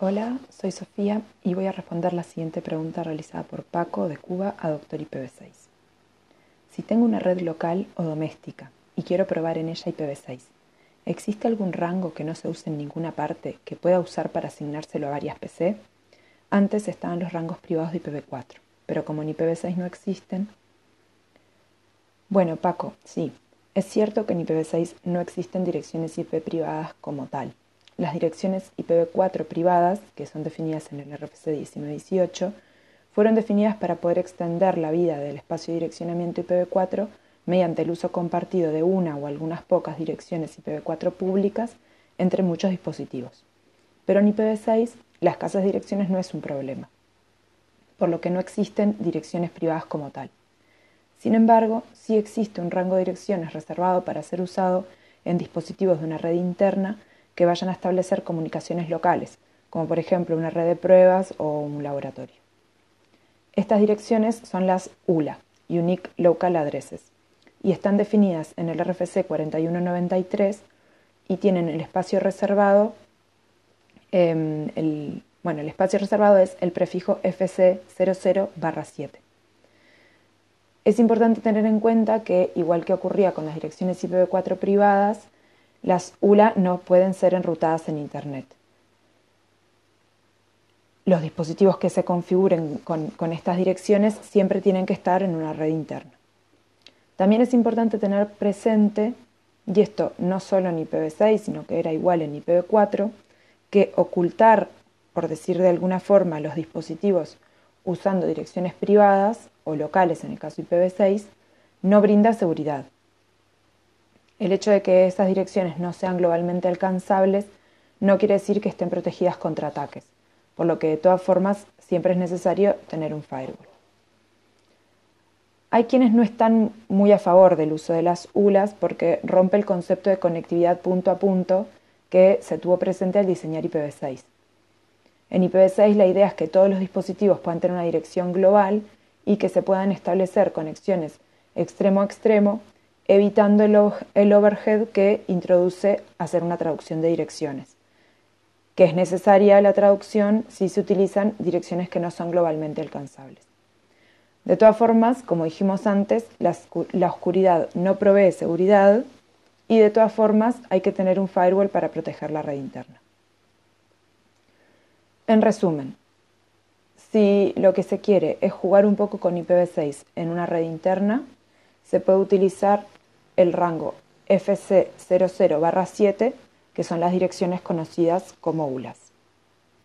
Hola, soy Sofía y voy a responder la siguiente pregunta realizada por Paco de Cuba a Doctor IPv6. Si tengo una red local o doméstica y quiero probar en ella IPv6, ¿existe algún rango que no se use en ninguna parte que pueda usar para asignárselo a varias PC? Antes estaban los rangos privados de IPv4, pero como en IPv6 no existen... Bueno, Paco, sí, es cierto que en IPv6 no existen direcciones IP privadas como tal las direcciones IPv4 privadas, que son definidas en el RFC 1918, fueron definidas para poder extender la vida del espacio de direccionamiento IPv4 mediante el uso compartido de una o algunas pocas direcciones IPv4 públicas entre muchos dispositivos. Pero en IPv6 las casas de direcciones no es un problema, por lo que no existen direcciones privadas como tal. Sin embargo, sí existe un rango de direcciones reservado para ser usado en dispositivos de una red interna que vayan a establecer comunicaciones locales, como por ejemplo una red de pruebas o un laboratorio. Estas direcciones son las ULA, Unique Local Addresses, y están definidas en el RFC 4193 y tienen el espacio reservado, em, el, bueno, el espacio reservado es el prefijo FC00 7. Es importante tener en cuenta que, igual que ocurría con las direcciones IPv4 privadas, las ULA no pueden ser enrutadas en Internet. Los dispositivos que se configuren con, estas direcciones siempre tienen que estar en una red interna. También es importante tener presente, y esto no solo en IPv6, sino que era igual en IPv4, que ocultar, por decir de alguna forma, los dispositivos usando direcciones privadas o locales en el caso IPv6 no brinda seguridad. El hecho de que estas direcciones no sean globalmente alcanzables no quiere decir que estén protegidas contra ataques, por lo que de todas formas siempre es necesario tener un firewall. Hay quienes no están muy a favor del uso de las ULAs porque rompe el concepto de conectividad punto a punto que se tuvo presente al diseñar IPv6. En IPv6 la idea es que todos los dispositivos puedan tener una dirección global y que se puedan establecer conexiones extremo a extremo evitando el, overhead que introduce hacer una traducción de direcciones, que es necesaria la traducción si se utilizan direcciones que no son globalmente alcanzables. De todas formas, como dijimos antes, la, la oscuridad no provee seguridad y de todas formas hay que tener un firewall para proteger la red interna. En resumen, si lo que se quiere es jugar un poco con IPv6 en una red interna, se puede utilizar el rango FC00-7, que son las direcciones conocidas como ULAs.